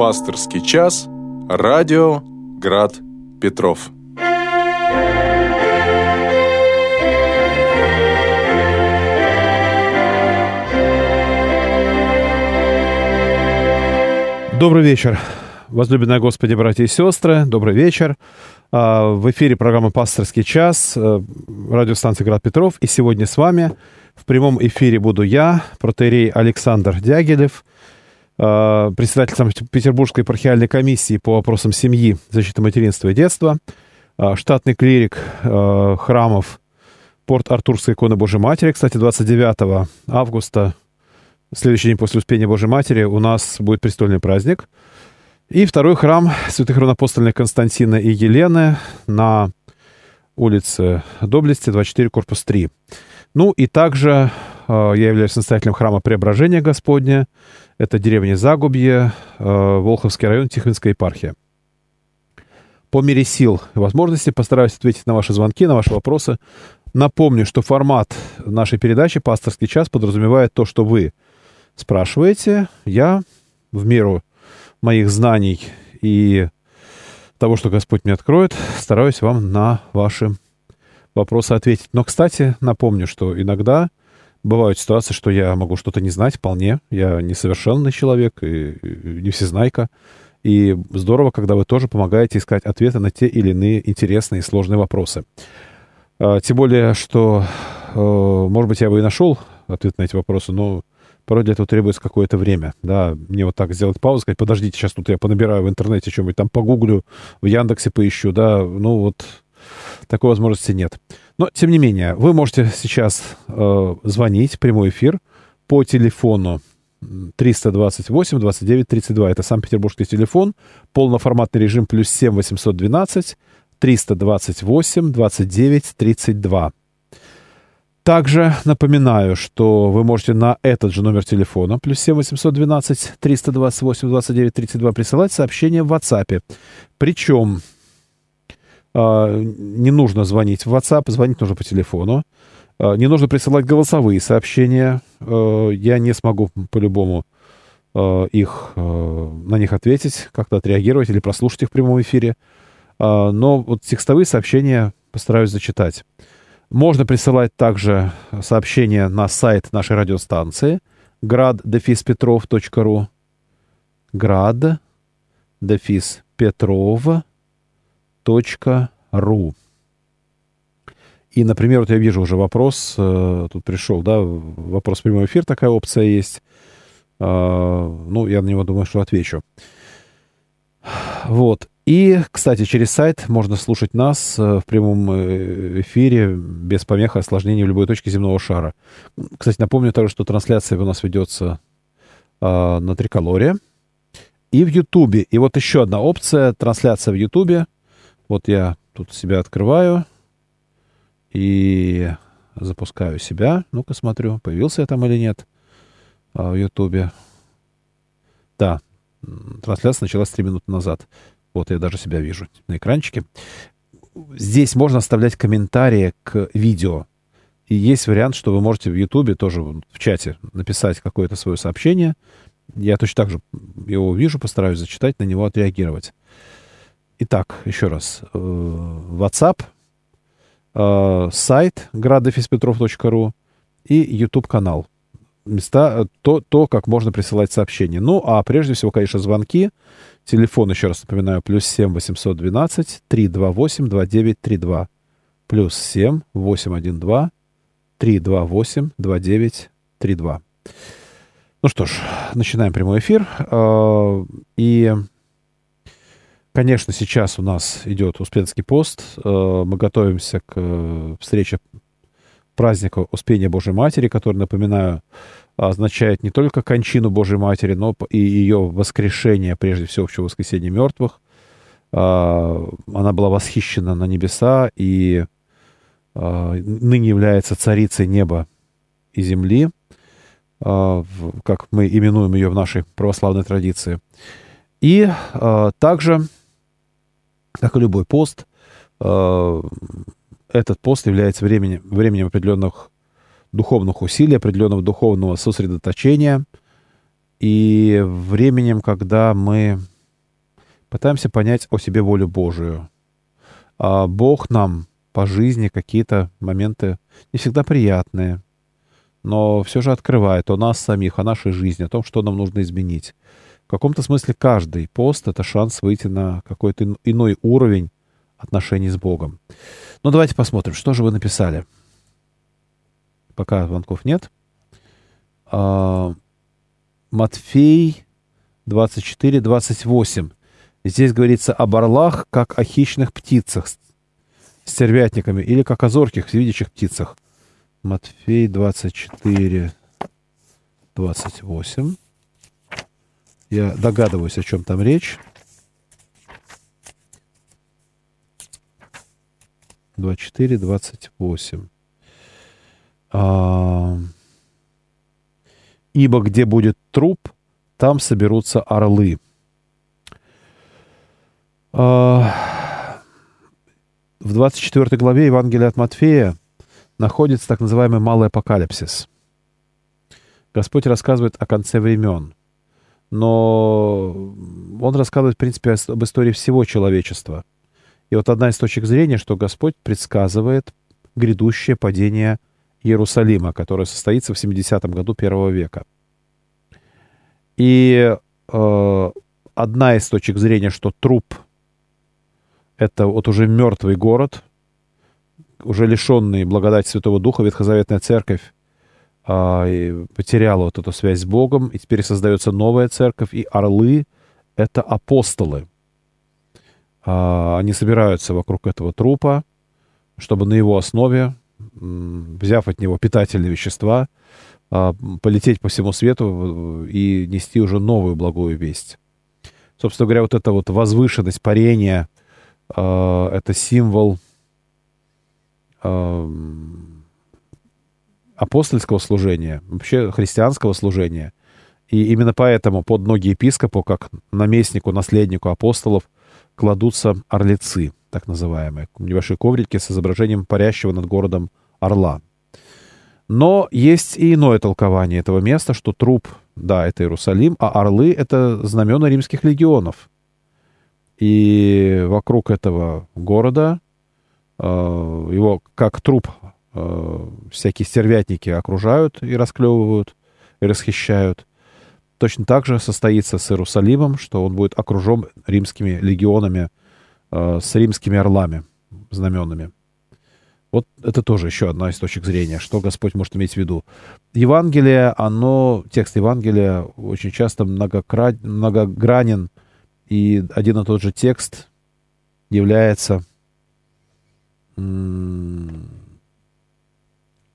Пасторский час. Радио Град Петров. Добрый вечер, возлюбленные Господи, братья и сестры. Добрый вечер. А, в эфире программа «Пасторский час», э, радиостанция «Град Петров». И сегодня с вами в прямом эфире буду я, протерей Александр Дягилев, председатель Санкт-Петербургской епархиальной комиссии по вопросам семьи, защиты материнства и детства, э, штатный клирик храмов Порт Артурской иконы Божьей Матери. Кстати, 29 августа следующий день после Успения Божьей Матери у нас будет престольный праздник. И второй храм святых равнопостольных Константина и Елены на улице Доблести, 24, корпус 3. Ну и также э, я являюсь настоятелем храма Преображения Господня. Это деревня Загубье, э, Волховский район, Тихвинская епархия. По мере сил и возможностей постараюсь ответить на ваши звонки, на ваши вопросы. Напомню, что формат нашей передачи «Пасторский час» подразумевает то, что вы – спрашиваете, я в меру моих знаний и того, что Господь мне откроет, стараюсь вам на ваши вопросы ответить. Но, кстати, напомню, что иногда бывают ситуации, что я могу что-то не знать вполне. Я несовершенный человек и не всезнайка. И здорово, когда вы тоже помогаете искать ответы на те или иные интересные и сложные вопросы. А, тем более, что, э, может быть, я бы и нашел ответ на эти вопросы, но порой для этого требуется какое-то время, да, мне вот так сделать паузу, сказать, подождите, сейчас тут я понабираю в интернете что-нибудь, там погуглю, в Яндексе поищу, да, ну вот такой возможности нет. Но, тем не менее, вы можете сейчас э, звонить, прямой эфир, по телефону 328 29 32. Это Санкт-Петербургский телефон, полноформатный режим плюс 7 812 328 29 32. Также напоминаю, что вы можете на этот же номер телефона, плюс 7 812 328 29 32, присылать сообщение в WhatsApp. Причем не нужно звонить в WhatsApp, звонить нужно по телефону. Э, не нужно присылать голосовые сообщения. Э, я не смогу по-любому их, на них ответить, как-то отреагировать или прослушать их в прямом эфире. Но вот текстовые сообщения постараюсь зачитать. Можно присылать также сообщения на сайт нашей радиостанции grad-petrov.ru grad-petrov.ru И, например, вот я вижу уже вопрос, э, тут пришел, да, вопрос в прямой эфир, такая опция есть. Э, ну, я на него думаю, что отвечу. Вот. И, кстати, через сайт можно слушать нас э, в прямом э, эфире без помех и осложнений в любой точке земного шара. Кстати, напомню также, что трансляция у нас ведется э, на Триколоре и в Ютубе. И вот еще одна опция — трансляция в Ютубе. Вот я тут себя открываю и запускаю себя. Ну-ка смотрю, появился я там или нет а, в Ютубе. Да, трансляция началась три минуты назад. Вот я даже себя вижу на экранчике. Здесь можно оставлять комментарии к видео. И есть вариант, что вы можете в Ютубе тоже в чате написать какое-то свое сообщение. Я точно так же его вижу, постараюсь зачитать, на него отреагировать. Итак, еще раз. Э, WhatsApp, э, сайт gradefispetrov.ru и YouTube-канал. Места, э, то, то, как можно присылать сообщения. Ну, а прежде всего, конечно, звонки Телефон, еще раз напоминаю, плюс 7 812 328 2932. Плюс 7 812 328 2932. Ну что ж, начинаем прямой эфир. И, конечно, сейчас у нас идет Успенский пост. А, мы готовимся к э, встрече праздника Успения Божьей Матери, который, напоминаю, означает не только кончину Божьей Матери, но и ее воскрешение, прежде всего, в воскресенье мертвых. А, она была восхищена на небеса и ныне является царицей неба и земли, как мы именуем ее в нашей православной традиции. И также, как и любой пост, этот пост является временем, временем определенных духовных усилий, определенного духовного сосредоточения и временем, когда мы Пытаемся понять о себе волю Божию. А Бог нам по жизни какие-то моменты не всегда приятные, но все же открывает о нас самих, о нашей жизни, о том, что нам нужно изменить. В каком-то смысле каждый пост — это шанс выйти на какой-то иной уровень отношений с Богом. Ну, давайте посмотрим, что же вы написали. Пока звонков нет. А, Матфей 24, 28. Здесь говорится об орлах, как о хищных птицах, стервятниками, или как о зорких, всевидящих птицах. Матфей 24, 28. Я догадываюсь, о чем там речь. 24, 28. А... Ибо где будет труп, там соберутся орлы. А... В 24 главе Евангелия от Матфея находится так называемый малый апокалипсис. Господь рассказывает о конце времен, но Он рассказывает, в принципе, об истории всего человечества. И вот одна из точек зрения, что Господь предсказывает грядущее падение Иерусалима, которое состоится в 70-м году первого века. И э, одна из точек зрения, что труп — это вот уже мертвый город, уже лишенный благодати Святого Духа, Ветхозаветная Церковь потеряла вот эту связь с Богом, и теперь создается новая церковь, и орлы — это апостолы. А, они собираются вокруг этого трупа, чтобы на его основе, взяв от него питательные вещества, а, полететь по всему свету и нести уже новую благую весть. Собственно говоря, вот эта вот возвышенность парения а, — это символ апостольского служения, вообще христианского служения. И именно поэтому под ноги епископу, как наместнику, наследнику апостолов, кладутся орлицы, так называемые, небольшие коврики с изображением парящего над городом орла. Но есть и иное толкование этого места, что труп, да, это Иерусалим, а орлы — это знамена римских легионов. И вокруг этого города Э, его как труп всякие стервятники окружают и расклевывают, и расхищают. Точно так же состоится с Иерусалимом, что он будет окружен римскими легионами, э, с римскими орлами, знаменами. Вот это тоже еще одна из точек зрения, что Господь может иметь в виду. Евангелие, оно, текст Евангелия очень часто многокра... многогранен, и один и тот же текст является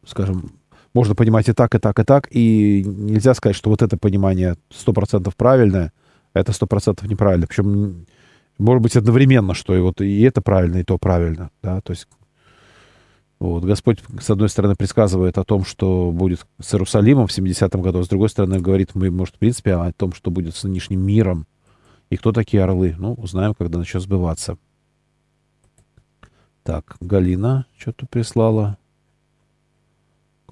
скажем, можно понимать и так, и так, и так, и нельзя сказать, что вот это понимание 100% правильное, а это 100% неправильно. Причем, может быть, одновременно, что и вот и это правильно, и то правильно, да, то есть вот. Господь, с одной стороны, предсказывает о том, что будет с Иерусалимом в 70-м году, а с другой стороны, говорит, мы, может, в принципе, о том, что будет с нынешним миром. И кто такие орлы? Ну, узнаем, когда начнет сбываться. Так, Галина что-то прислала.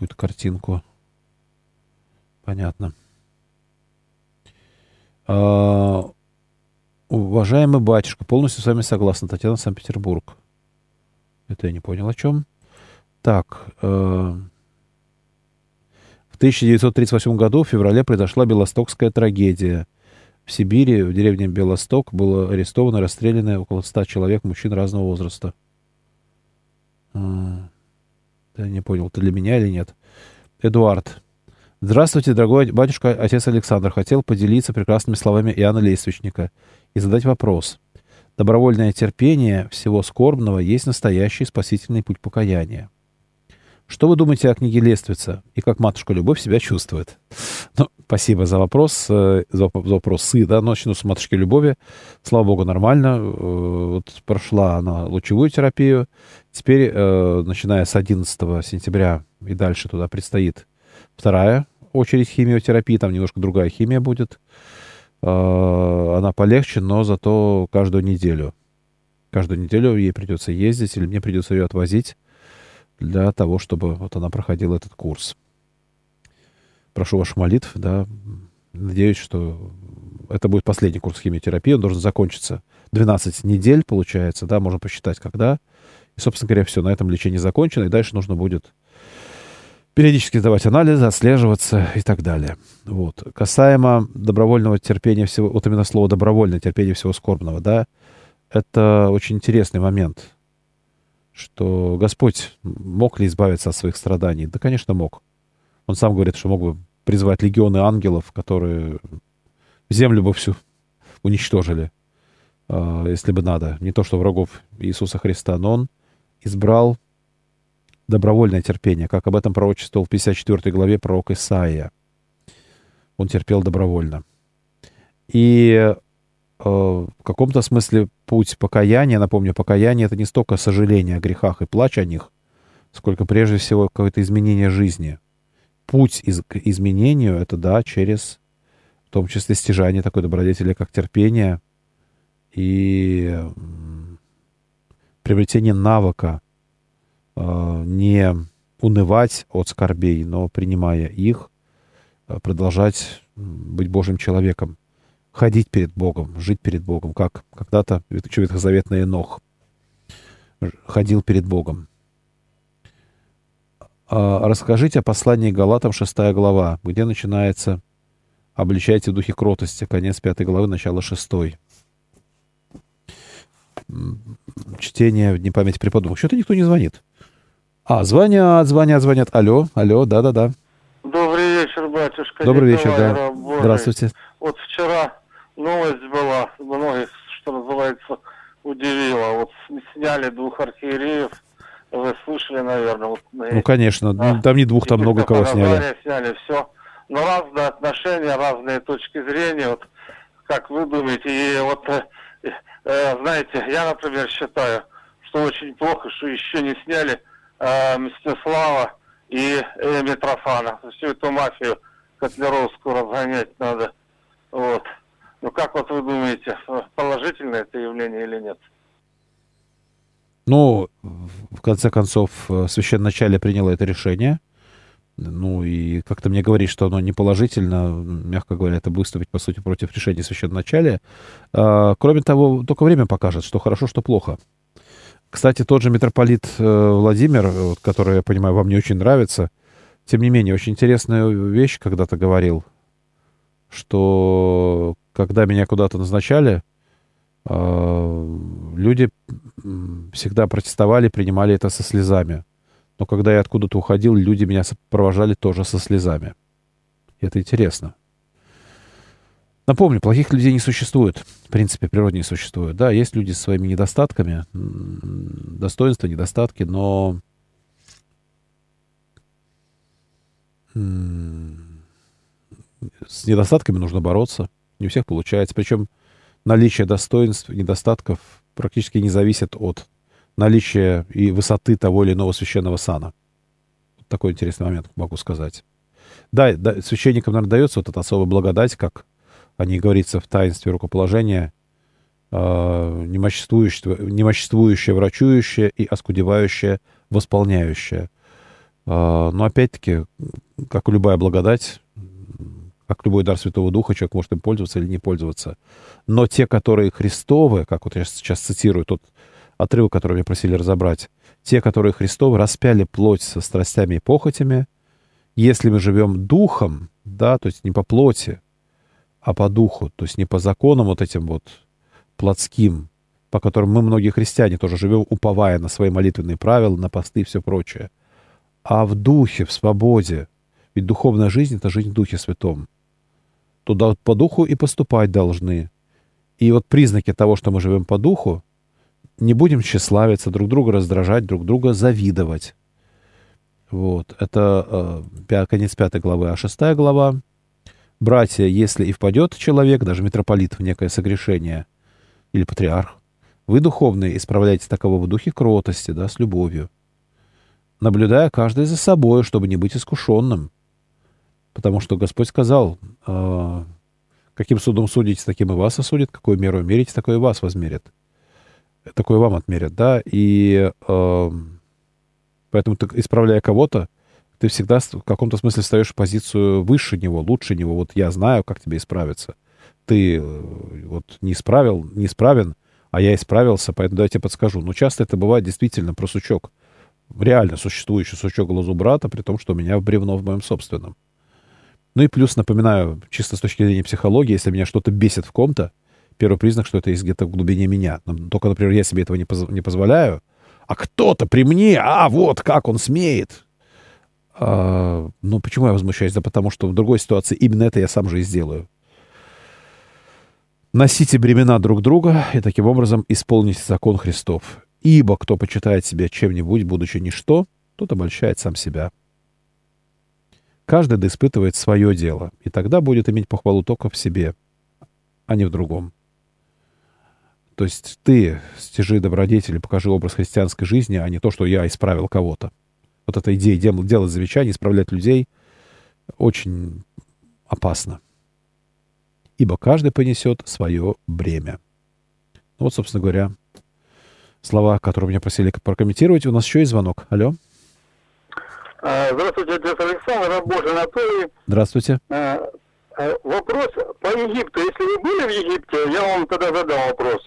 Какую-то картинку. Понятно. А, уважаемый батюшка, полностью с вами согласна. Татьяна, Санкт-Петербург. Это я не понял о чем. Так. Э, в 1938 году в феврале произошла Белостокская трагедия. В Сибири, в деревне Белосток, было арестовано расстреляно около 100 человек, мужчин разного возраста. Я не понял, это для меня или нет. Эдуард. Здравствуйте, дорогой батюшка, отец Александр. Хотел поделиться прекрасными словами Иоанна Лествичника и задать вопрос. Добровольное терпение всего скорбного есть настоящий спасительный путь покаяния. Что вы думаете о книге Лествица и как матушка Любовь себя чувствует? Ну, спасибо за вопрос, э, за, за вопросы, да, начну с матушки Любови. Слава богу, нормально. Э, вот прошла она лучевую терапию. Теперь, э, начиная с 11 сентября и дальше туда предстоит вторая очередь химиотерапии. Там немножко другая химия будет. Она полегче, но зато каждую неделю. Каждую неделю ей придется ездить, или мне придется ее отвозить для того, чтобы вот она проходила этот курс. Прошу ваших молитв, да. Надеюсь, что это будет последний курс химиотерапии. Он должен закончиться 12 недель, получается, да, можно посчитать, когда. И, собственно говоря, все, на этом лечение закончено, и дальше нужно будет периодически сдавать анализы, отслеживаться и так далее. Вот. Касаемо добровольного терпения всего, вот именно слово добровольное терпение всего скорбного, да, это очень интересный момент, что Господь мог ли избавиться от своих страданий? Да, конечно, мог. Он сам говорит, что мог бы призвать легионы ангелов, которые землю бы всю уничтожили, а, если бы надо. Не то, что врагов Иисуса Христа, но он избрал добровольное терпение, как об этом пророчествовал в 54 главе пророк Исаия. Он терпел добровольно. И э, в каком-то смысле путь покаяния, напомню, покаяние — это не столько сожаление о грехах и плач о них, сколько прежде всего какое-то изменение жизни. Путь из, к изменению — это, да, через, в том числе, стяжание такой добродетели, как терпение и приобретение навыка Э, не унывать от скорбей, но принимая их, э, продолжать быть Божьим человеком, ходить перед Богом, жить перед Богом, как когда-то ветхозаветный Енох ходил перед Богом. А расскажите о послании Галатам, 6 глава, где начинается «Обличайте в духе кротости», конец 5 главы, начало 6 чтение в день памяти преподобных. Что-то никто не звонит. А, звонят, звонят, звонят. Алло, алло, да-да-да. Добрый вечер, батюшка. Добрый Николай вечер, да. Работает. Здравствуйте. Вот вчера новость была, многих, что называется, удивила. Вот сняли двух архиереев, вы слышали, наверное. Вот, ну, конечно, да. там не двух, там много кого сняли. сняли, все. Но разные отношения, разные точки зрения, вот как вы думаете, и вот, э, э, знаете, я, например, считаю, что очень плохо, что еще не сняли э, Мстислава и э, Митрофана. Всю эту мафию котлеровскую разгонять надо. Вот. Ну как вот вы думаете, положительное это явление или нет? Ну, в конце концов, э, священначале приняло это решение. Ну, и как-то мне говорить, что оно не положительно, мягко говоря, это выступить, по сути, против решения священначалия. А, кроме того, только время покажет, что хорошо, что плохо. Кстати, тот же митрополит э, Владимир, который, я понимаю, вам не очень нравится, тем не менее, очень интересная вещь когда-то говорил, что когда меня куда-то назначали, э, люди всегда протестовали, принимали это со слезами. Но когда я откуда-то уходил, люди меня провожали тоже со слезами. Это интересно. Напомню, плохих людей не существует. В принципе, природе не существует. Да, есть люди с своими недостатками, достоинства, недостатки, но с недостатками нужно бороться. Не у всех получается. Причем наличие достоинств, недостатков практически не зависит от наличия и высоты того или иного священного сана. Вот такой интересный момент могу сказать. Да, да священникам, наверное, дается вот эта особая благодать, как о ней говорится в таинстве рукоположения, э, немоществующее, немоществующее врачующее и оскудевающее восполняющее. Э, но опять-таки, как любая благодать, как любой дар Святого Духа, человек может им пользоваться или не пользоваться. Но те, которые Христовы, как вот я сейчас цитирую тот отрывок, который меня просили разобрать, те, которые Христовы, распяли плоть со страстями и похотями, если мы живем духом, да, то есть не по плоти, а по духу, то есть не по законам вот этим вот плотским, по которым мы, многие христиане, тоже живем, уповая на свои молитвенные правила, на посты и все прочее, а в духе, в свободе. Ведь духовная жизнь — это жизнь в Духе Святом. Туда по духу и поступать должны. И вот признаки того, что мы живем по духу, не будем тщеславиться, друг друга раздражать, друг друга завидовать. Вот. Это э, конец пятой главы. А шестая глава Братья, если и впадет человек, даже митрополит, в некое согрешение, или патриарх, вы, духовные, исправляйте такового в духе кротости, да, с любовью, наблюдая каждый за собой, чтобы не быть искушенным. Потому что Господь сказал, э, каким судом судите, таким и вас осудит, какую меру мерите, такое и вас возмерят. Такое вам отмерят, да, и э, поэтому, ты, исправляя кого-то, ты всегда в каком-то смысле встаешь в позицию выше него, лучше него. Вот я знаю, как тебе исправиться. Ты э, вот не исправил, не исправен, а я исправился, поэтому давайте подскажу. Но часто это бывает действительно про сучок. Реально существующий сучок глазу брата, при том, что у меня бревно в моем собственном. Ну и плюс, напоминаю, чисто с точки зрения психологии, если меня что-то бесит в ком-то, первый признак, что это есть где-то в глубине меня. Только, например, я себе этого не, поз- не позволяю, а кто-то при мне, а вот как он смеет. А, ну, почему я возмущаюсь? Да потому что в другой ситуации именно это я сам же и сделаю. Носите бремена друг друга и таким образом исполните закон Христов. Ибо кто почитает себя чем-нибудь, будучи ничто, тот обольщает сам себя. Каждый да испытывает свое дело, и тогда будет иметь похвалу только в себе, а не в другом. То есть ты стяжи добродетели, покажи образ христианской жизни, а не то, что я исправил кого-то. Вот эта идея дел- делать замечания, исправлять людей очень опасно. Ибо каждый понесет свое бремя. Ну вот, собственно говоря, слова, которые меня просили прокомментировать. У нас еще есть звонок. Алло. А, Здравствуйте, отец Александр, раб Божий Анатолий. Здравствуйте. А, а, Вопрос по Египту. Если вы были в Египте, я вам тогда задал вопрос.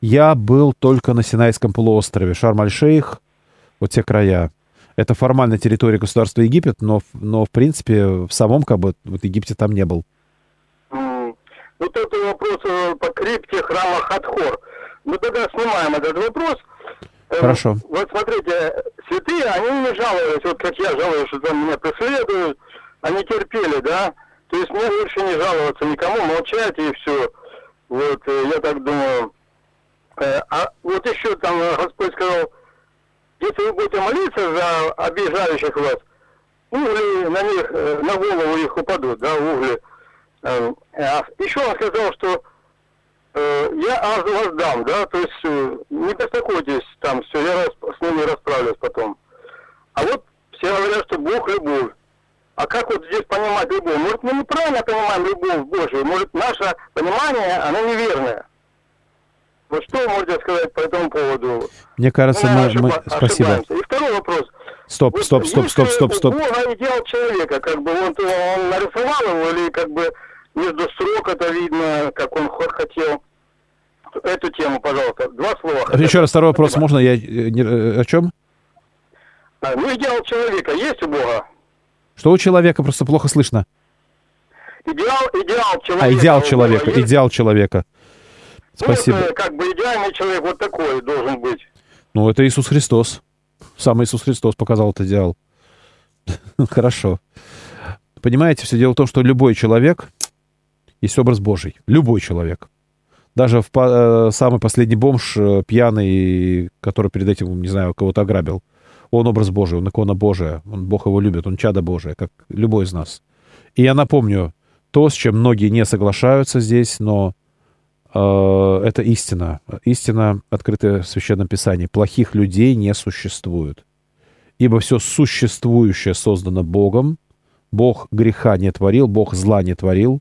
Я был только на Синайском полуострове, Шарм-аль-Шейх, вот те края. Это формально территория государства Египет, но, но в принципе в самом как бы вот Египте там не был. Вот это вопрос э, по крипте храма Хатхор. Мы тогда снимаем этот вопрос. Э, Хорошо. Вот смотрите, святые, они не жаловались, вот как я жалуюсь, что там меня преследуют, они терпели, да? То есть мне лучше не жаловаться никому, молчать и все. Вот, э, я так думаю. Э, А вот еще там Господь сказал, если вы будете молиться за обижающих вас, угли на них, э, на голову их упадут, да, угли. Э, а Еще он сказал, что я аз вас дам, да, то есть э, не беспокойтесь, там все, я с ними расправлюсь потом. А вот все говорят, что Бог любовь. А как вот здесь понимать любовь? Может, мы неправильно понимаем любовь Божию? Может, наше понимание, оно неверное? Вот что вы можете сказать по этому поводу? Мне кажется, мы, мы- ошиба- спасибо. ошибаемся. И второй вопрос. Стоп, Вот стоп, стоп, стоп, стоп, стоп. Бога идеал человека, как бы он, он нарисовал его, или как бы между строк это видно, как он хо- хотел. Эту тему, пожалуйста. Два слова. Еще раз второй вопрос, можно я э, э, о чем? А, Ну, идеал человека есть у Бога? Что у человека просто плохо слышно? Идеал, идеал человека. А идеал человека, есть? идеал человека. Ну, Спасибо. э, как бы идеальный человек вот такой должен быть. Ну, это Иисус Христос. Сам Иисус Христос показал этот идеал. Хорошо. Понимаете, все дело в том, что любой человек есть образ Божий. Любой человек. Даже в э, самый последний бомж, э, пьяный, который перед этим, не знаю, кого-то ограбил, он образ Божий, он икона Божия, он, Бог его любит, он чадо Божие, как любой из нас. И я напомню то, с чем многие не соглашаются здесь, но э, это истина. Истина, открытая в Священном Писании. Плохих людей не существует. Ибо все существующее создано Богом. Бог греха не творил, Бог зла не творил,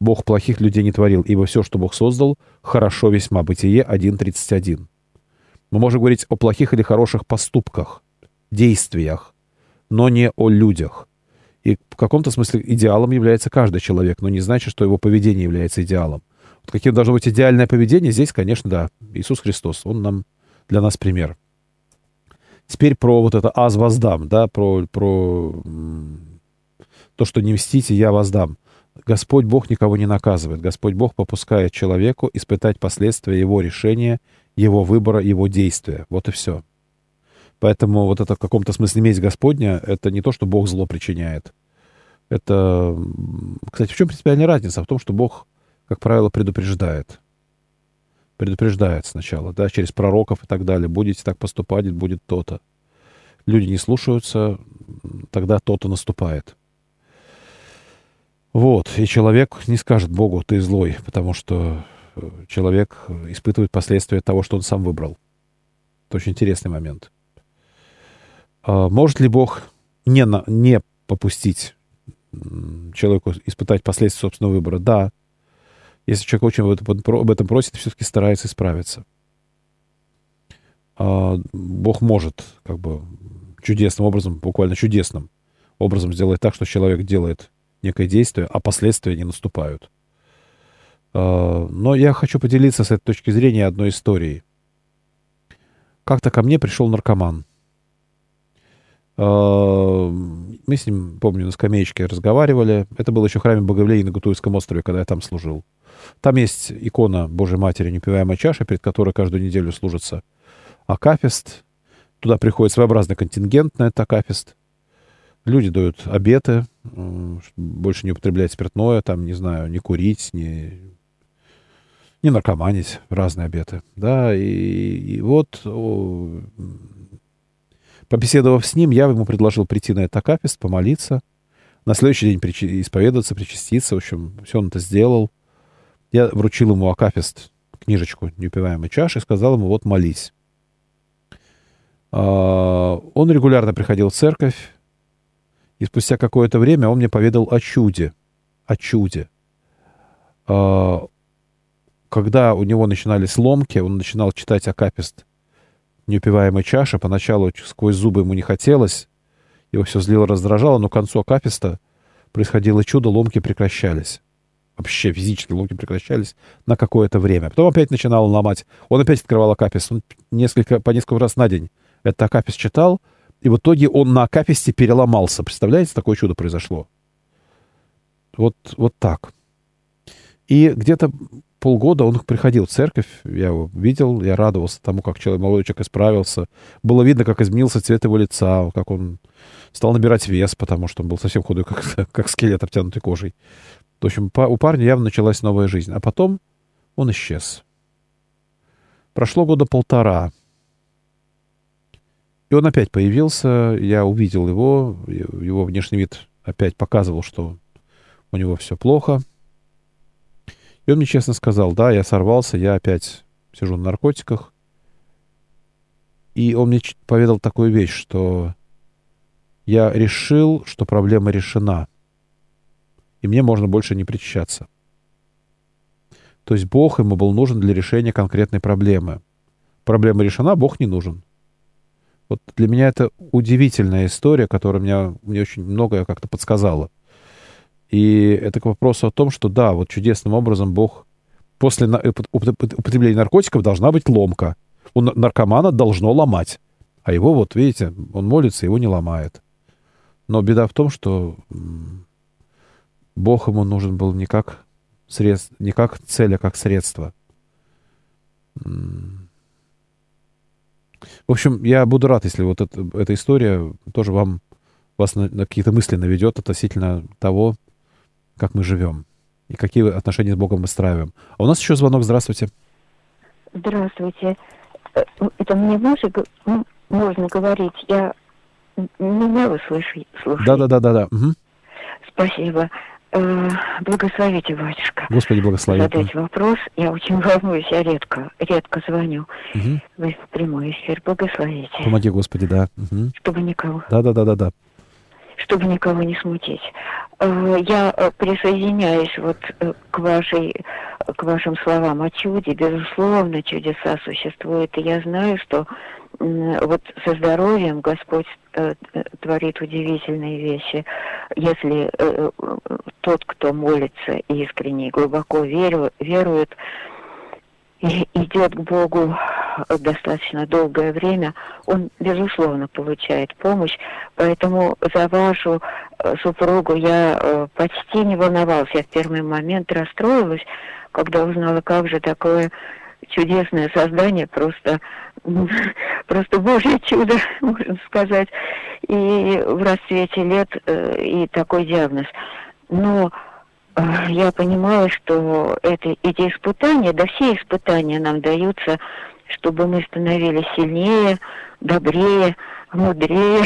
Бог плохих людей не творил, ибо все, что Бог создал, хорошо весьма. Бытие 1.31. Мы можем говорить о плохих или хороших поступках, действиях, но не о людях. И в каком-то смысле идеалом является каждый человек, но не значит, что его поведение является идеалом. Вот каким должно быть идеальное поведение, здесь, конечно, да, Иисус Христос, Он нам, для нас пример. Теперь про вот это «аз воздам», да, про, про то, что не мстите, я воздам. Господь Бог никого не наказывает. Господь Бог попускает человеку испытать последствия его решения, его выбора, его действия. Вот и все. Поэтому вот это в каком-то смысле месть Господня, это не то, что Бог зло причиняет. Это, кстати, в чем принципиальная разница? В том, что Бог, как правило, предупреждает. Предупреждает сначала, да, через пророков и так далее. Будете так поступать, будет то-то. Люди не слушаются, тогда то-то наступает. Вот. И человек не скажет Богу, ты злой, потому что э, человек испытывает последствия того, что он сам выбрал. Это очень интересный момент. А Может ли Бог не, на, не попустить человеку испытать последствия собственного выбора? Да. Если человек очень об этом, об этом просит, все-таки старается исправиться. А Бог может как бы чудесным образом, буквально чудесным образом сделать так, что человек делает некое действие, а последствия не наступают. Но я хочу поделиться с этой точки зрения одной историей. Как-то ко мне пришел наркоман. Мы с ним, помню, на скамеечке разговаривали. Это было еще в храме Боговлей на Гутуевском острове, когда я там служил. Там есть икона Божьей Матери, непиваемая чаша, перед которой каждую неделю служится акафист. Туда приходит своеобразный контингент на этот акафист. Люди дают обеты, больше не употреблять спиртное, там, не знаю, не курить, не, не наркоманить, разные обеты. Да, и, и вот, побеседовав с ним, я ему предложил прийти на этот акафист, помолиться, на следующий день причи, исповедоваться, причаститься. В общем, все он это сделал. Я вручил ему акафист, книжечку неупиваемой чаши, и сказал ему, вот молись. А, он регулярно приходил в церковь, и спустя какое-то время он мне поведал о чуде. О чуде. А, когда у него начинались ломки, он начинал читать акапист неупиваемой чаши. Поначалу сквозь зубы ему не хотелось, его все злило, раздражало, но к концу акаписта происходило чудо, ломки прекращались. Вообще физически ломки прекращались на какое-то время. Потом опять начинал ломать. Он опять открывал акапист. Он несколько, по несколько раз на день этот акапист читал, и в итоге он на акаписте переломался. Представляете, такое чудо произошло? Вот, вот так. И где-то полгода он приходил в церковь, я его видел, я радовался тому, как человек, молодой человек исправился. Было видно, как изменился цвет его лица, как он стал набирать вес, потому что он был совсем худой, как, как скелет, обтянутый кожей. В общем, у парня явно началась новая жизнь. А потом он исчез. Прошло года полтора. И он опять появился, я увидел его, его внешний вид опять показывал, что у него все плохо. И он мне честно сказал, да, я сорвался, я опять сижу на наркотиках. И он мне поведал такую вещь, что я решил, что проблема решена. И мне можно больше не причащаться. То есть Бог ему был нужен для решения конкретной проблемы. Проблема решена, Бог не нужен. Вот для меня это удивительная история, которая меня, мне очень многое как-то подсказала. И это к вопросу о том, что да, вот чудесным образом Бог после употребления наркотиков должна быть ломка. У наркомана должно ломать. А его, вот видите, он молится, его не ломает. Но беда в том, что Бог ему нужен был не как, средств, не как цель, а как средство. В общем, я буду рад, если вот это, эта история тоже вам вас на, на какие-то мысли наведет относительно того, как мы живем и какие отношения с Богом выстраиваем. А у нас еще звонок. Здравствуйте. Здравствуйте. Э, это мне можно, можно говорить? Я меня вы слышите? Да, да, да, да, да. Угу. Спасибо. Э, благословите, батюшка. Господи, благослови. Задать вопрос. Я очень волнуюсь, я редко, редко звоню. Угу. Вы в прямой эфир. Благословите. Помоги, Господи, да. Угу. Чтобы никого. Да, да, да, да, да. Чтобы никого не смутить. Э, я э, присоединяюсь вот к вашей к вашим словам о чуде. Безусловно, чудеса существуют. И я знаю, что вот со здоровьем Господь э, творит удивительные вещи. Если э, тот, кто молится искренне и глубоко веру, верует, и идет к Богу достаточно долгое время, он, безусловно, получает помощь. Поэтому за вашу э, супругу я э, почти не волновался. Я в первый момент расстроилась, когда узнала, как же такое чудесное создание, просто, просто Божье чудо, можно сказать, и в расцвете лет э, и такой диагноз. Но э, я понимаю, что это, эти испытания, да все испытания нам даются, чтобы мы становились сильнее, добрее, мудрее,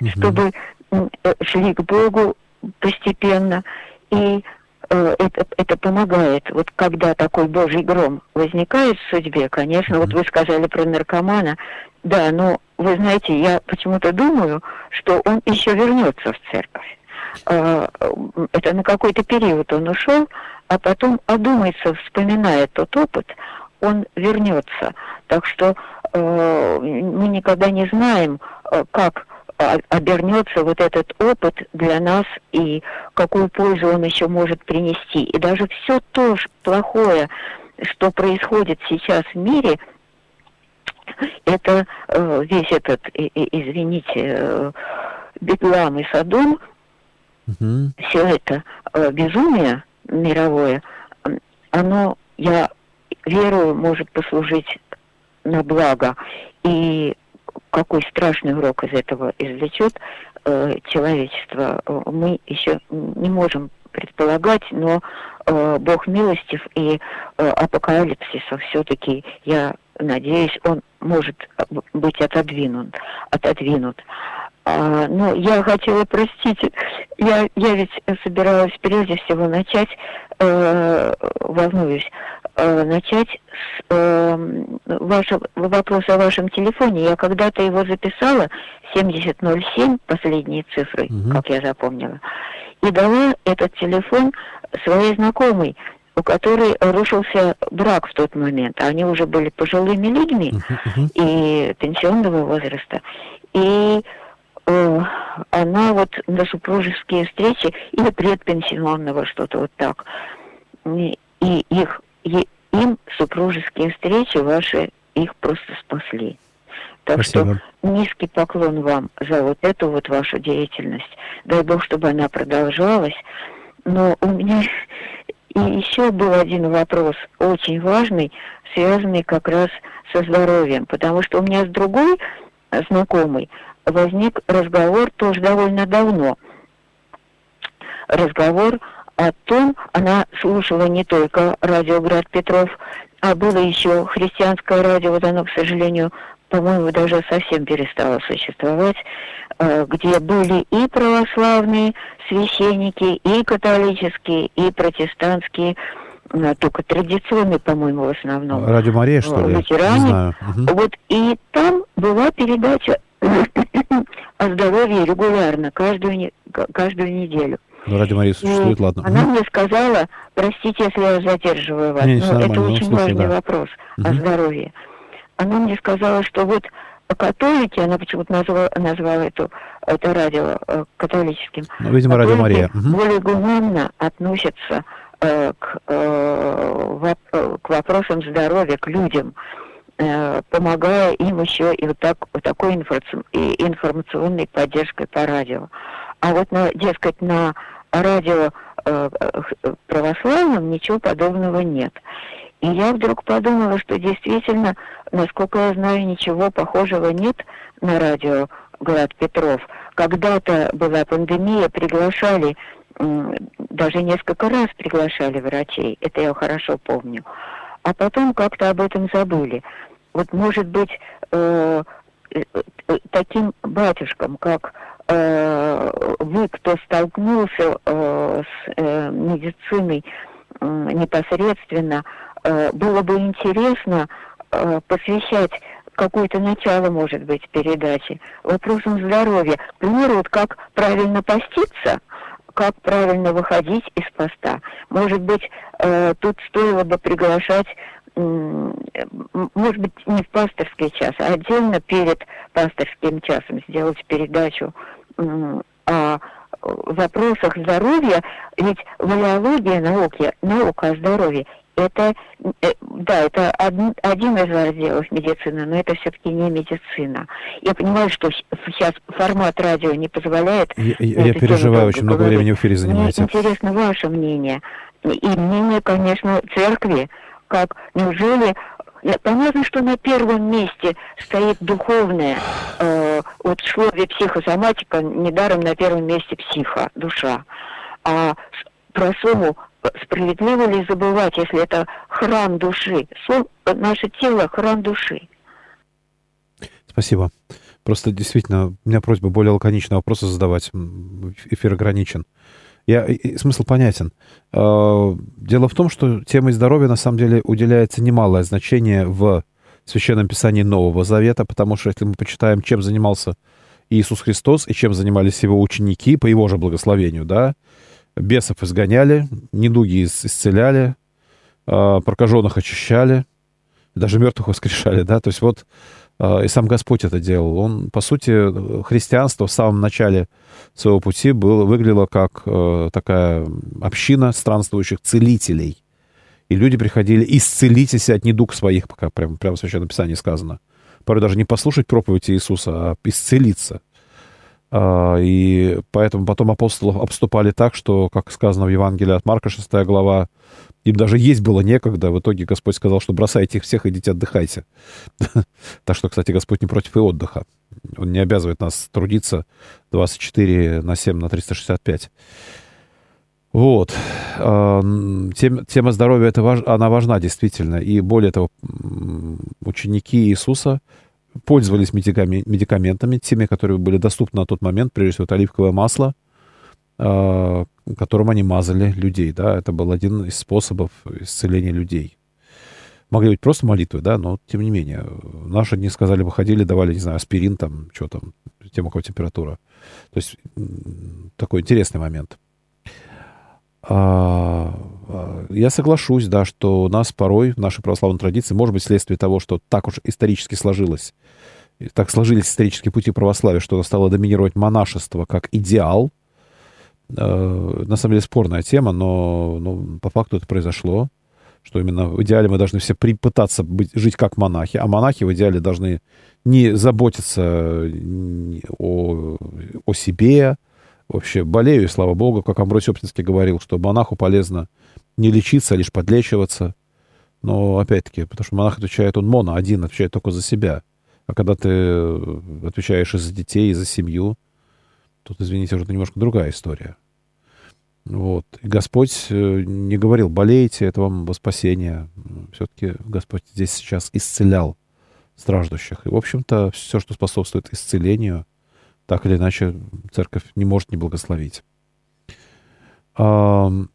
угу. чтобы э, шли к Богу постепенно и это, это помогает. Вот когда такой божий гром возникает в судьбе, конечно, вот вы сказали про наркомана, да, но вы знаете, я почему-то думаю, что он еще вернется в церковь. А, это на какой-то период он ушел, а потом одумается, вспоминая тот опыт, он вернется. Так что э, мы никогда не знаем, э, как обернется вот этот опыт для нас и какую пользу он еще может принести. И даже все то плохое, что происходит сейчас в мире, это э, весь этот, извините, э, бедлам и садом, угу. все это э, безумие мировое, оно, я верую, может послужить на благо. И какой страшный урок из этого извлечет э, человечество, мы еще не можем предполагать, но э, Бог милостив и э, апокалипсиса все-таки, я надеюсь, он может быть отодвинут. отодвинут. А, ну, я хотела, простите, я, я ведь собиралась прежде всего начать, э, волнуюсь, э, начать с э, вашего вопроса о вашем телефоне. Я когда-то его записала, 7007, последние цифры, угу. как я запомнила, и дала этот телефон своей знакомой, у которой рушился брак в тот момент. Они уже были пожилыми людьми uh-huh. и пенсионного возраста. И Э, она вот на супружеские встречи или предпенсионного что-то вот так. И их, и, им супружеские встречи ваши их просто спасли. Так Спасибо. что низкий поклон вам за вот эту вот вашу деятельность. Дай Бог, чтобы она продолжалась. Но у меня и еще был один вопрос, очень важный, связанный как раз со здоровьем, потому что у меня с другой знакомый возник разговор тоже довольно давно. Разговор о том, она слушала не только радио «Град Петров», а было еще христианское радио, вот оно, к сожалению, по-моему, даже совсем перестало существовать, э, где были и православные священники, и католические, и протестантские, э, только традиционные, по-моему, в основном. Радио Мария, что ли? Лютеране. Не знаю. Угу. Вот и там была передача о здоровье регулярно, каждую, каждую неделю. Ну, ради Марии существует, и ладно. Она мне сказала, простите, если я задерживаю вас, не, но это очень слушай, важный да. вопрос угу. о здоровье. Она мне сказала, что вот католики, она почему-то назвала, назвала эту, это радио э, католическим. Ну, видимо, радио Мария. Угу. Более гуманно относятся э, к, э, воп, э, к вопросам здоровья, к людям. Э, помогая им еще и вот, так, вот такой информационной поддержкой по радио. А вот, на, дескать, на радио э, э, православном ничего подобного нет. И я вдруг подумала, что действительно, насколько я знаю, ничего похожего нет на радио Глад Петров. Когда-то была пандемия, приглашали, даже несколько раз приглашали врачей, это я хорошо помню. А потом как-то об этом забыли вот может быть э, э, э, таким батюшкам, как вы, кто столкнулся э, с э, медициной э, непосредственно, э, было бы интересно э, посвящать какое-то начало, может быть, передачи вопросам здоровья. К примеру, вот как правильно поститься, как правильно выходить из поста. Может быть, э, тут стоило бы приглашать может быть, не в пасторский час, а отдельно перед пасторским часом сделать передачу о вопросах здоровья, ведь валиология науки, наука о здоровье, это, э, да, это один, из разделов медицины, но это все-таки не медицина. Я понимаю, что сейчас формат радио не позволяет... Я, я переживаю, очень много времени в эфире занимаете. Мне интересно ваше мнение. И мнение, конечно, церкви, как неужели Понятно, что на первом месте стоит духовное. Э, вот в слове психосоматика недаром на первом месте психа, душа. А про сумму справедливо ли забывать, если это храм души? Сум, наше тело – храм души. Спасибо. Просто действительно, у меня просьба более лаконичные вопросы задавать. Эфир ограничен. Я, и, смысл понятен. А, дело в том, что темой здоровья на самом деле уделяется немалое значение в Священном Писании Нового Завета, потому что если мы почитаем, чем занимался Иисус Христос и чем занимались его ученики по его же благословению, да, бесов изгоняли, недуги исцеляли, а, прокаженных очищали, даже мертвых воскрешали, да, то есть вот и сам Господь это делал. Он, по сути, христианство в самом начале своего пути было, выглядело как э, такая община странствующих целителей. И люди приходили исцелитесь от недуг своих, пока прямо, прямо в Священном Писании сказано. Порой даже не послушать проповедь Иисуса, а исцелиться. А, и поэтому потом апостолов обступали так, что, как сказано в Евангелии от Марка, 6 глава, им даже есть было некогда. В итоге Господь сказал, что бросайте их всех, идите отдыхайте. Так что, кстати, Господь не против и отдыха. Он не обязывает нас трудиться 24 на 7 на 365. Вот. А, тема здоровья, это важ, она важна действительно. И более того, ученики Иисуса пользовались медикаментами, теми, которые были доступны на тот момент, прежде всего, это оливковое масло, которым они мазали людей, да, это был один из способов исцеления людей. Могли быть просто молитвы, да, но тем не менее. Наши дни сказали, выходили, давали, не знаю, аспирин там, что там, тем, у кого температура. То есть такой интересный момент. А, а, я соглашусь, да, что у нас порой в нашей православной традиции, может быть, вследствие того, что так уж исторически сложилось, так сложились исторические пути православия, что стало доминировать монашество как идеал. Э, на самом деле спорная тема, но, но по факту это произошло, что именно в идеале мы должны все пытаться быть, жить как монахи, а монахи в идеале должны не заботиться о, о себе, вообще болею, и слава богу, как Амбросий Оптинский говорил, что монаху полезно не лечиться, а лишь подлечиваться. Но, опять-таки, потому что монах отвечает, он моно, один, отвечает только за себя. А когда ты отвечаешь и за детей, и за семью, тут, извините, уже немножко другая история. Вот. И Господь э, не говорил, болейте, это вам во спасение. Все-таки Господь здесь сейчас исцелял страждущих. И, в общем-то, все, что способствует исцелению — так или иначе церковь не может не благословить. Добрый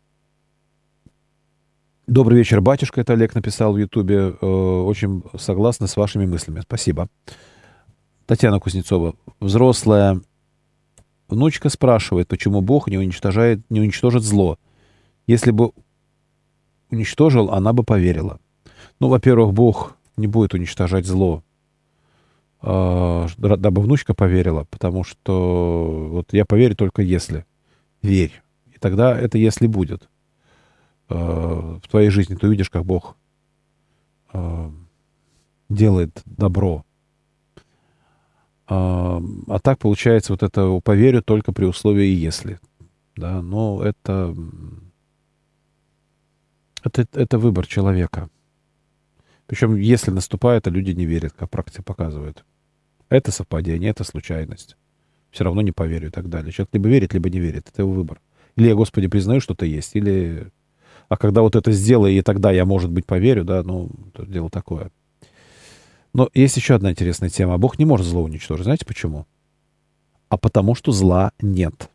вечер, батюшка, это Олег написал в Ютубе. Э, очень согласна с вашими мыслями. Спасибо. Татьяна Кузнецова. Взрослая внучка спрашивает, почему Бог не уничтожает, не уничтожит зло. Если бы уничтожил, она бы поверила. Ну, во-первых, Бог не будет уничтожать зло. А, дабы внучка поверила, потому что вот я поверю только если. Верь. И тогда это если будет а, в твоей жизни. Ты увидишь, как Бог а, делает добро. А так получается вот это поверю только при условии если. Да, но это, это, это выбор человека. Причем, если наступает, а люди не верят, как практика показывает. Это совпадение, это случайность. Все равно не поверю и так далее. Человек либо верит, либо не верит. Это его выбор. Или я, Господи, признаю, что ты есть, или... А когда вот это сделаю, и тогда я, может быть, поверю, да, ну, это дело такое. Но есть еще одна интересная тема. Бог не может зло уничтожить. Знаете почему? А потому что зла нет.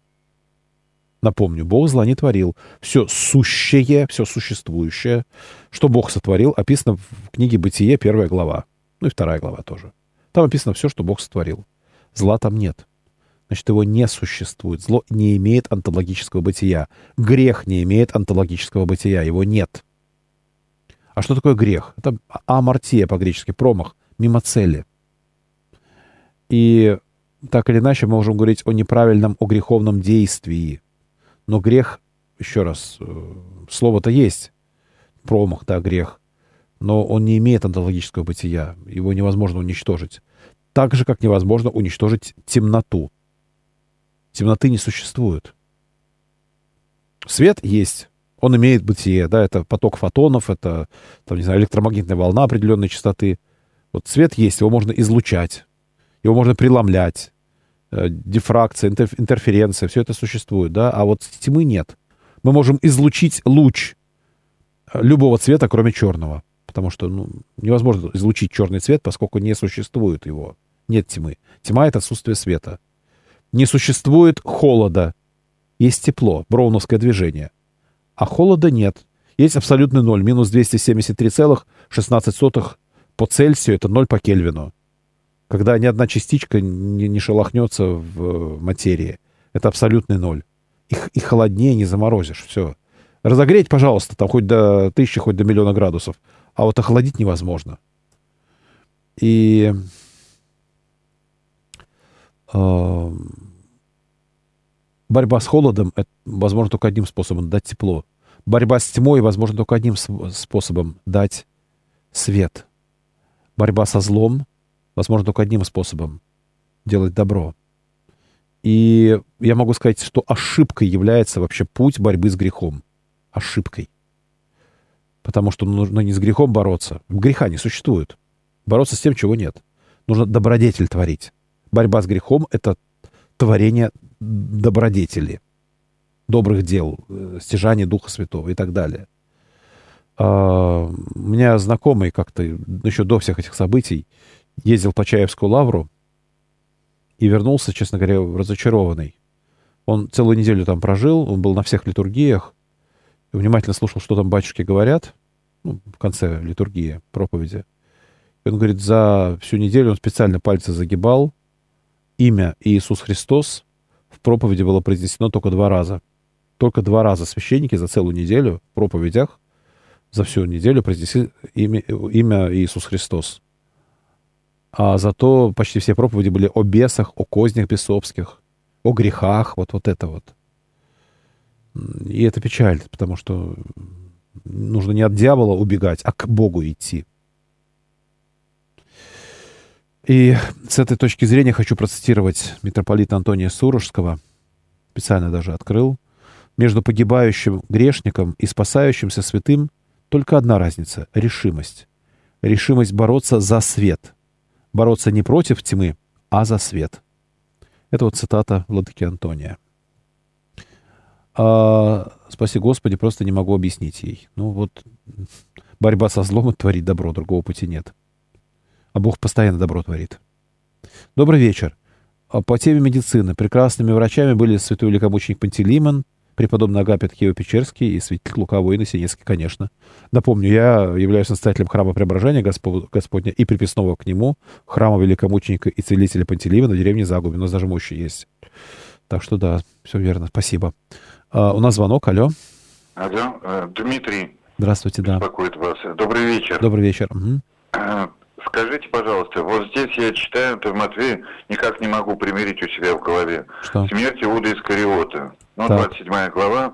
Напомню, Бог зла не творил. Все сущее, все существующее, что Бог сотворил, описано в книге «Бытие», первая глава. Ну и вторая глава тоже. Там описано все, что Бог сотворил. Зла там нет. Значит, его не существует. Зло не имеет онтологического бытия. Грех не имеет онтологического бытия. Его нет. А что такое грех? Это амартия по-гречески, промах, мимо цели. И так или иначе мы можем говорить о неправильном, о греховном действии. Но грех, еще раз, э, слово-то есть. Промах, да, грех но он не имеет онтологического бытия. Его невозможно уничтожить. Так же, как невозможно уничтожить темноту. Темноты не существует. Свет есть. Он имеет бытие, да, это поток фотонов, это, там, не знаю, электромагнитная волна определенной частоты. Вот свет есть, его можно излучать, его можно преломлять, э, дифракция, интерференция, все это существует, да, а вот тьмы нет. Мы можем излучить луч э, любого цвета, кроме черного потому что ну, невозможно излучить черный цвет, поскольку не существует его. Нет тьмы. Тьма — это отсутствие света. Не существует холода. Есть тепло, броуновское движение. А холода нет. Есть абсолютный ноль, минус 273,16 по Цельсию, это ноль по Кельвину. Когда ни одна частичка не, не шелохнется в материи. Это абсолютный ноль. И, и холоднее не заморозишь. Все. Разогреть, пожалуйста, там хоть до тысячи, хоть до миллиона градусов а вот охладить невозможно. И Э, борьба с холодом, это возможно только одним способом дать тепло. Борьба с тьмой возможно только одним способом дать свет. Борьба со злом возможно только одним способом делать добро. И я могу сказать, что ошибкой является вообще путь борьбы с грехом. Ошибкой. Потому что нужно не с грехом бороться. Греха не существует. Бороться с тем, чего нет. Нужно добродетель творить. Борьба с грехом — это творение добродетели, добрых дел, э, стяжание Духа Святого и так далее. А, у меня знакомый как-то еще до всех этих событий ездил по Чаевскую лавру и вернулся, честно говоря, разочарованный. Он целую неделю там прожил, он был на всех литургиях, внимательно слушал, что там батюшки говорят, ну, в конце литургии, проповеди. И он говорит, за всю неделю он специально пальцы загибал, имя Иисус Христос в проповеди было произнесено только два раза. Только два раза священники за целую неделю в проповедях за всю неделю произнесли имя, имя Иисус Христос. А зато почти все проповеди были о бесах, о кознях бесовских, о грехах, вот, вот это вот. И это печаль, потому что нужно не от дьявола убегать, а к Богу идти. И с этой точки зрения хочу процитировать митрополита Антония Сурожского, специально даже открыл. Между погибающим грешником и спасающимся святым только одна разница — решимость. Решимость бороться за свет. Бороться не против тьмы, а за свет. Это вот цитата владыки Антония. А, спаси Господи, просто не могу объяснить ей. Ну вот, борьба со злом — творить добро, другого пути нет а Бог постоянно добро творит. Добрый вечер. А по теме медицины прекрасными врачами были святой великомученик Пантелеймон, преподобный Агапит Киево-Печерский и святитель Лука Воина Синецкий, конечно. Напомню, я являюсь настоятелем храма Преображения Господня и приписного к нему храма великомученика и целителя Пантелеймона в деревне Загубе. У нас даже мощи есть. Так что да, все верно. Спасибо. А, у нас звонок. Алло. Алло. Э, Дмитрий. Здравствуйте, да. Беспокоит вас. Добрый вечер. Добрый вечер. Угу. Скажите, пожалуйста, вот здесь я читаю, это в Матвея, никак не могу примирить у себя в голове. Что? Смерть Иуда Искариота. Ну, так. 27 глава,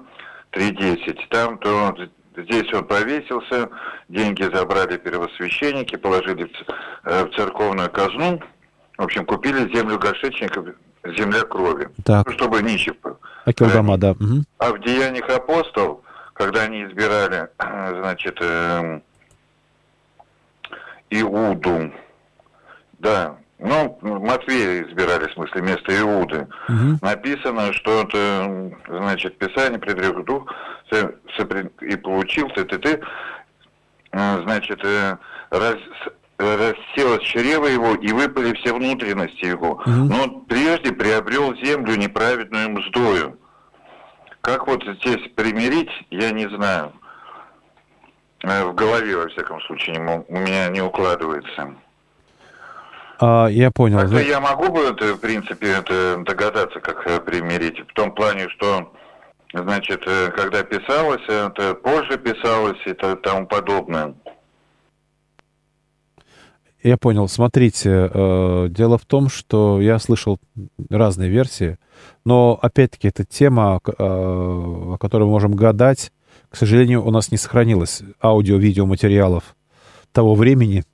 3.10. Там то здесь он повесился, деньги забрали первосвященники, положили в, э, церковную казну. В общем, купили землю горшечников, земля крови. Так. Ну, чтобы нищих. Акилдама, да. Угу. А в Деяниях апостол, когда они избирали, значит, э, Иуду. Да, ну, Матвея избирали, в смысле, вместо Иуды. Угу. Написано, что это, значит, Писание предрек дух и получил ты, ты, ты, значит, э, раз, расселось чрево его и выпали все внутренности его. Угу. Но прежде приобрел землю неправедную мздою. Как вот здесь примирить, я не знаю. Э, в голове, во всяком случае, у меня не укладывается. А, я понял. Так я могу бы, это, в принципе, это догадаться, как э, примирить. В том плане, что, значит, э, когда писалось, это позже писалось и тому подобное. Я понял. Смотрите, э, дело в том, что я слышал разные версии, но опять-таки это тема, э, о которой мы можем гадать к сожалению, у нас не сохранилось аудио-видео материалов того времени,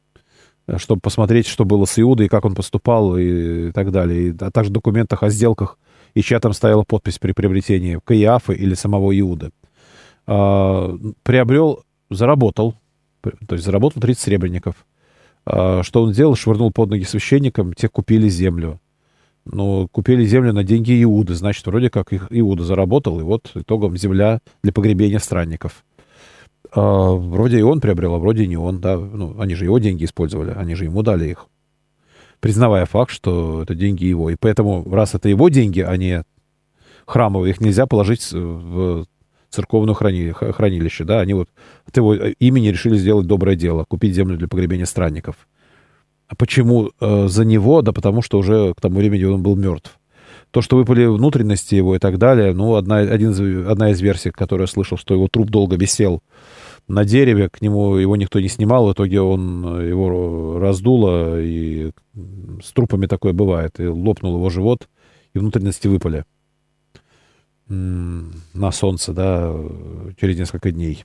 чтобы посмотреть, что было с Иудой, как он поступал и так далее. А также в документах о сделках, и чья там стояла подпись при приобретении Каиафы или самого Иуды. А, приобрел, заработал, то есть заработал 30 сребреников. А, что он сделал? Швырнул под ноги священникам, те купили землю. Ну, купили землю на деньги Иуды, значит, вроде как их Иуда заработал, и вот итогом земля для погребения странников. А, вроде и он приобрел, а вроде и не он, да. Ну, они же его деньги использовали, они же ему дали их. Признавая факт, что это деньги его. И поэтому, раз это его деньги, а не храмовые, их нельзя положить в церковное храни, хранилище, да. Они вот от его имени решили сделать доброе дело, купить землю для погребения странников. А почему э, за него? Да потому что уже к тому времени он был мертв. То, что выпали внутренности его и так далее, ну, одна, один, одна из версий, которую я слышал, что его труп долго висел на дереве, к нему его никто не снимал, в итоге он э, его раздуло, и с трупами такое бывает, и лопнул его живот, и внутренности выпали на солнце, да, через несколько дней.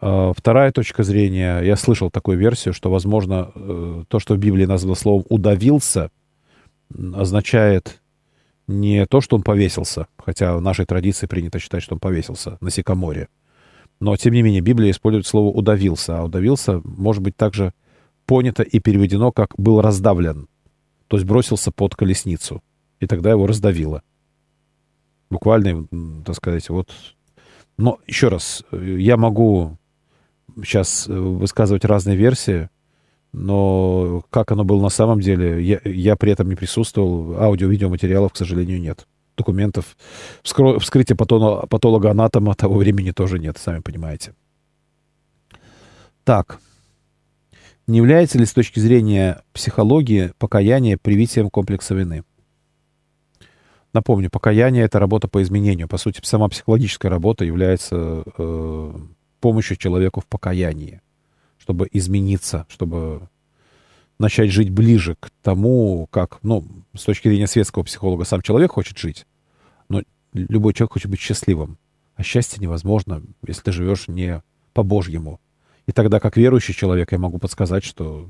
А вторая точка зрения, я слышал такую версию, что, возможно, э, то, что в Библии названо словом «удавился», означает не то, что он повесился, хотя в нашей традиции принято считать, что он повесился на сикоморе, но, тем не менее, Библия использует слово «удавился», а «удавился» может быть также понято и переведено как «был раздавлен», то есть бросился под колесницу, и тогда его раздавило. Буквально, так сказать, вот... Но, еще раз, я могу сейчас высказывать разные версии, но как оно было на самом деле, я, я при этом не присутствовал, аудио-видеоматериалов, к сожалению, нет документов. Вскро... Вскрытия патолога, патолога-анатома того времени тоже нет, сами понимаете. Так. Не является ли с точки зрения психологии покаяние привитием комплекса вины? Напомню, покаяние — это работа по изменению. По сути, сама психологическая работа является э, помощью человеку в покаянии, чтобы измениться, чтобы начать жить ближе к тому, как, ну, с точки зрения светского психолога, сам человек хочет жить, но любой человек хочет быть счастливым. А счастье невозможно, если ты живешь не по-божьему. И тогда, как верующий человек, я могу подсказать, что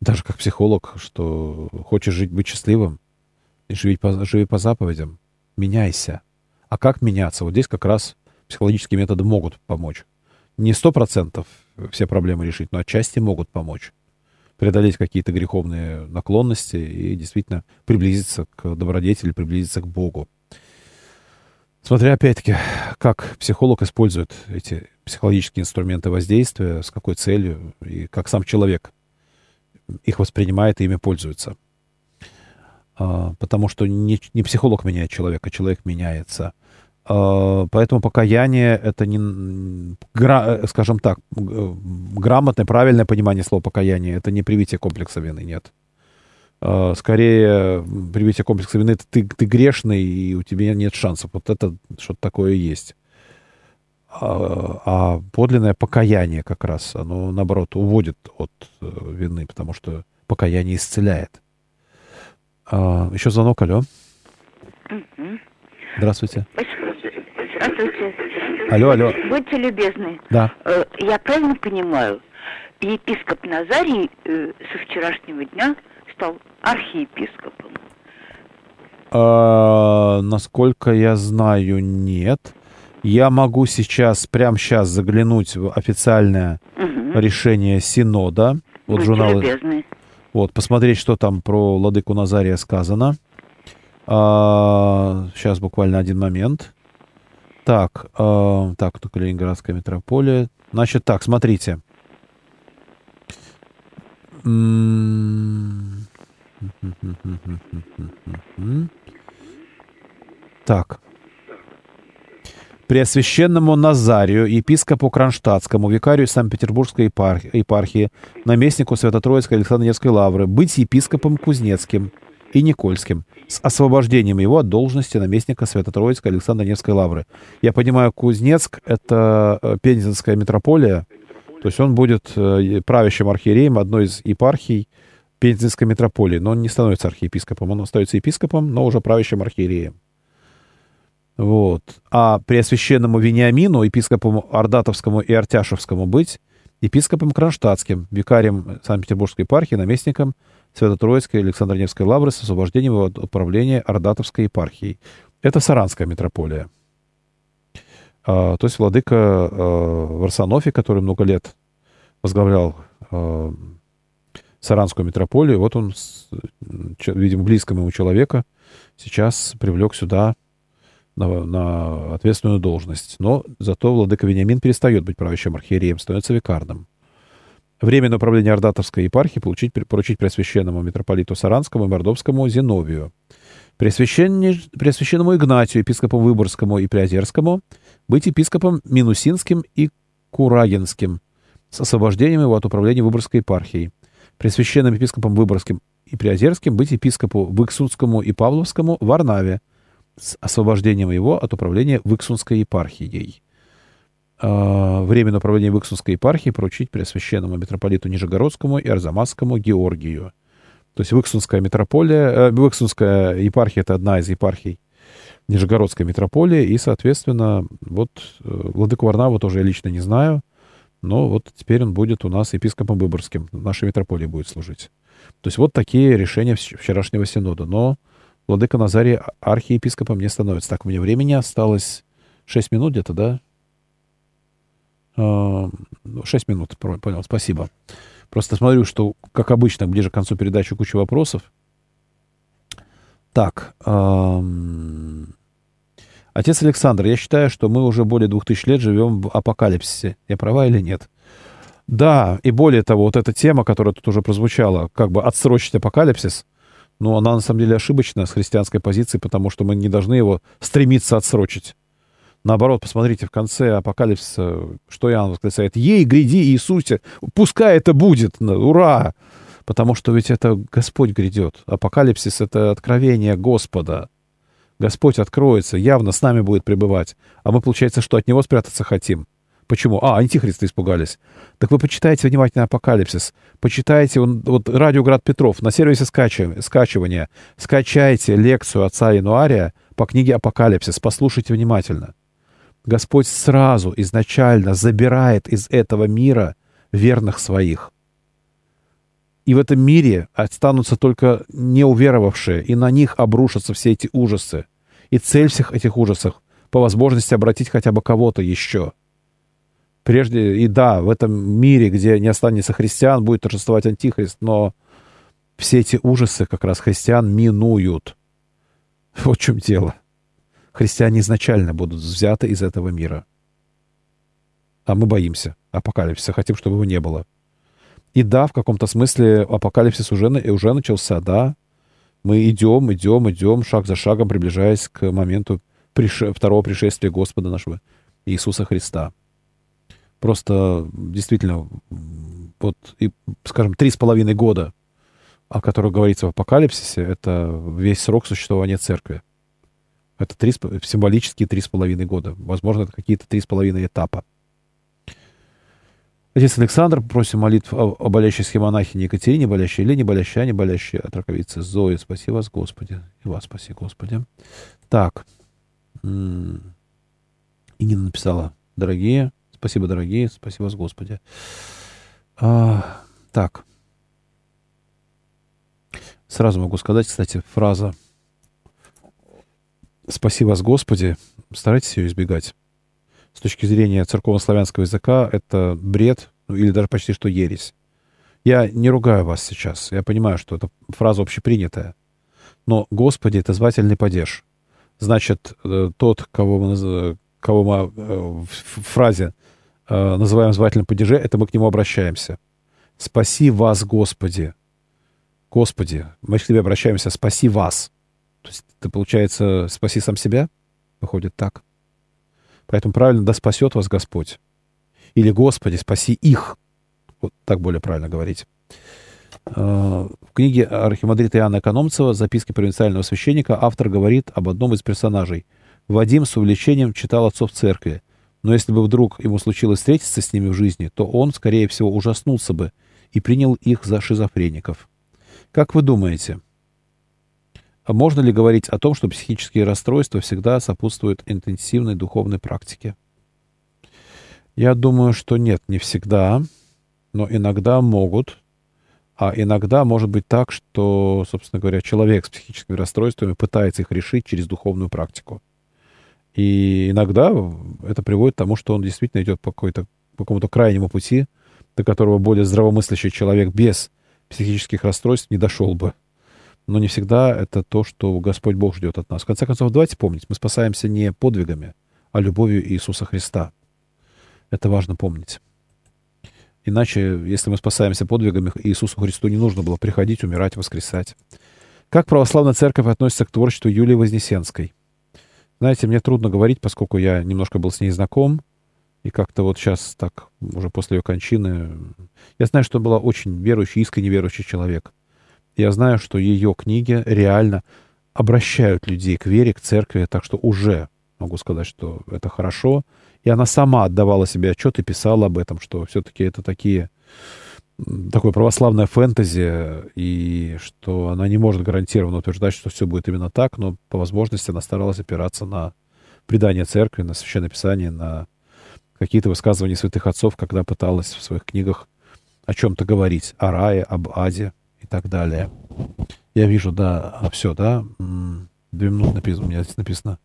даже как психолог, что хочешь жить, быть счастливым, живи по, живи по заповедям, меняйся. А как меняться? Вот здесь как раз психологические методы могут помочь. Не сто процентов все проблемы решить, но отчасти могут помочь преодолеть какие-то греховные наклонности и действительно приблизиться к добродетели, приблизиться к Богу. Смотря опять-таки, как психолог использует эти психологические инструменты воздействия, с какой целью, и как сам человек их воспринимает и ими пользуется. А, потому что не, не психолог меняет человека, человек меняется. А, поэтому покаяние — это не, скажем так, грамотное, правильное понимание слова покаяние. Это не привитие комплекса вины, нет. А, скорее, привитие комплекса вины — это ты, ты грешный, и у тебя нет шансов. Вот это что-то такое есть. А, а подлинное покаяние как раз, оно, наоборот, уводит от э, вины, потому что покаяние исцеляет. Еще звонок, алло. Здравствуйте. Здравствуйте. Алло, алло. Будьте любезны. Да. Э, я правильно понимаю, епископ Назарий э, со вчерашнего дня стал архиепископом? А, насколько я знаю, нет. Я могу сейчас, прямо сейчас заглянуть в официальное угу. решение Синода. Вот Будьте журнал. Любезны. Вот, посмотреть, что там про Ладыку Назария сказано. А, сейчас буквально один момент. Так, э, так, тут Калининградская метрополия. Значит, так, смотрите. Так. Преосвященному Назарию, епископу Кронштадтскому, викарию Санкт-Петербургской епархии, наместнику Свято-Троицкой Александро-Невской лавры, быть епископом Кузнецким и Никольским, с освобождением его от должности наместника Свято-Троицкой Александра Невской лавры. Я понимаю, Кузнецк — это э, Пензенская митрополия, то есть он будет э, правящим архиереем одной из епархий Пензенской митрополии, но он не становится архиепископом, он остается епископом, но уже правящим архиереем. Вот. А Преосвященному Вениамину, епископу Ордатовскому и Артяшевскому, быть епископом Кронштадтским, викарием Санкт-Петербургской епархии, наместником Свято-Троицкой Александр Невской лавры с освобождением от управления Ордатовской епархией. Это Саранская митрополия. А, то есть владыка а, Варсонофий, который много лет возглавлял а, Саранскую митрополию, вот он, видимо, близкому ему человека, сейчас привлек сюда на, на ответственную должность. Но зато владыка Вениамин перестает быть правящим архиереем, становится викарным. Временное управление Ордатовской епархии получить, поручить Преосвященному митрополиту Саранскому и Мордовскому Зиновию. Преосвященному Игнатию, епископу Выборгскому и Приозерскому, быть епископом Минусинским и Курагинским с освобождением его от управления Выборгской епархией. Пресвященным епископом Выборгским и Приозерским быть епископу Выксунскому и Павловскому в Варнаве с освобождением его от управления Выксунской епархией. Э, временное управление Выксунской епархии поручить Преосвященному митрополиту Нижегородскому и Арзамасскому Георгию. То есть Выксунская митрополия, э, Выксунская епархия — это одна из епархий Нижегородской митрополии, и, соответственно, вот э, Владыку Варнаву тоже я лично не знаю, но вот теперь он будет у нас епископом Выборгским, нашей митрополии будет служить. То есть вот такие решения вчерашнего синода. Но Владыка Назарий архиепископом не становится. Так, у меня времени осталось 6 минут где-то, да? 6 а, ну, минут, понял, спасибо. Просто смотрю, что, как обычно, ближе к концу передачи куча вопросов. Так. Отец Александр, я считаю, что мы уже более двух тысяч лет живем в апокалипсисе. Я права или нет? Да, и более того, вот эта тема, которая тут уже прозвучала, как бы отсрочить апокалипсис, ну, она на самом деле ошибочна с христианской позиции, потому что мы не должны его стремиться отсрочить. Наоборот, посмотрите, в конце апокалипсиса, что Иоанн восклицает, «Ей, гряди, Иисусе, пускай это будет, ура!» Потому что ведь это Господь грядет. Апокалипсис — это откровение Господа. Господь откроется, явно с нами будет пребывать. А мы, получается, что от Него спрятаться хотим. Почему? А, антихристы испугались. Так вы почитайте внимательно Апокалипсис. Почитайте он, вот Радио Град Петров на сервисе скачивания, скачивания. Скачайте лекцию отца Януария по книге Апокалипсис. Послушайте внимательно. Господь сразу, изначально забирает из этого мира верных своих. И в этом мире останутся только неуверовавшие, и на них обрушатся все эти ужасы. И цель всех этих ужасов — по возможности обратить хотя бы кого-то еще — Прежде, и да, в этом мире, где не останется христиан, будет торжествовать антихрист, но все эти ужасы как раз христиан минуют. Вот в чем дело. Христиане изначально будут взяты из этого мира. А мы боимся апокалипсиса, хотим, чтобы его не было. И да, в каком-то смысле апокалипсис уже, уже начался, да. Мы идем, идем, идем, шаг за шагом, приближаясь к моменту приш... второго пришествия Господа нашего Иисуса Христа. Просто действительно, вот, и, скажем, три с половиной года, о которых говорится в Апокалипсисе, это весь срок существования церкви. Это три, символические три с половиной года. Возможно, это какие-то три с половиной этапа. Отец Александр, просим молитв о, о болящей схемонахине Екатерине, болящей Елене, болящей Ане, болящей от раковицы Зои. Спаси вас, Господи. И вас спаси, Господи. Так. И Нина написала, дорогие, Спасибо, дорогие. Спасибо вас, Господи. А, так. Сразу могу сказать, кстати, фраза «Спаси вас, Господи». Старайтесь ее избегать. С точки зрения церковно-славянского языка это бред, ну, или даже почти что ересь. Я не ругаю вас сейчас. Я понимаю, что это фраза общепринятая. Но «Господи» — это звательный падеж. Значит, э, тот, кого мы, кого мы э, в фразе э, называем звательным падеже, это мы к нему обращаемся. «Спаси вас, Господи». Господи, мы к тебе обращаемся «спаси вас». То есть это получается «спаси сам себя»? Выходит так. Поэтому правильно «да спасет вас Господь». Или «Господи, спаси их». Вот так более правильно говорить. Э, в книге архимандрита Иоанна Экономцева «Записки провинциального священника» автор говорит об одном из персонажей. Вадим с увлечением читал отцов церкви. Но если бы вдруг ему случилось встретиться с ними в жизни, то он, скорее всего, ужаснулся бы и принял их за шизофреников. Как вы думаете, а можно ли говорить о том, что психические расстройства всегда сопутствуют интенсивной духовной практике? Я думаю, что нет, не всегда, но иногда могут. А иногда может быть так, что, собственно говоря, человек с психическими расстройствами пытается их решить через духовную практику. И иногда это приводит к тому, что он действительно идет по, какой-то, по какому-то крайнему пути, до которого более здравомыслящий человек без психических расстройств не дошел бы. Но не всегда это то, что Господь Бог ждет от нас. В конце концов, давайте помнить, мы спасаемся не подвигами, а любовью Иисуса Христа. Это важно помнить. Иначе, если мы спасаемся подвигами, Иисусу Христу не нужно было приходить, умирать, воскресать. Как православная церковь относится к творчеству Юлии Вознесенской? Знаете, мне трудно говорить, поскольку я немножко был с ней знаком, и как-то вот сейчас так, уже после ее кончины, я знаю, что была очень верующий, искренне верующий человек. Я знаю, что ее книги реально обращают людей к вере, к церкви, так что уже могу сказать, что это хорошо. И она сама отдавала себе отчет и писала об этом, что все-таки это такие такое православное фэнтези, и что она не может гарантированно утверждать, что все будет именно так, но по возможности она старалась опираться на предание церкви, на священное писание, на какие-то высказывания святых отцов, когда пыталась в своих книгах о чем-то говорить, о рае, об аде так далее. Я вижу, да, все, да, две минуты написано, у меня здесь написано.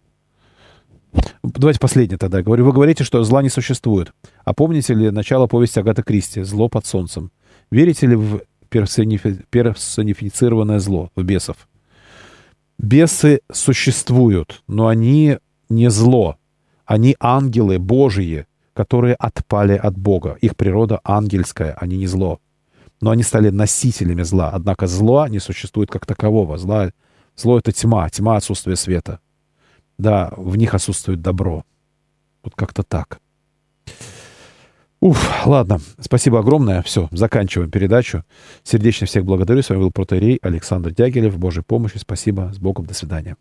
Давайте последнее тогда. Говорю, вы говорите, что зла не существует. А помните ли начало повести Агата Кристи «Зло под солнцем»? Верите ли в персонифицированное зло, в бесов? Бесы существуют, но они не зло. Они ангелы Божьи, которые отпали от Бога. Их природа ангельская, они не зло. Но они стали носителями зла. Однако зло не существует как такового. Зло, зло — это тьма, тьма — отсутствие света. Да, в них отсутствует добро. Вот как-то так. Уф, ладно. Спасибо огромное. Все, заканчиваем передачу. Сердечно всех благодарю. С вами был протерей Александр Дягилев. Божьей помощи. Спасибо. С Богом. До свидания.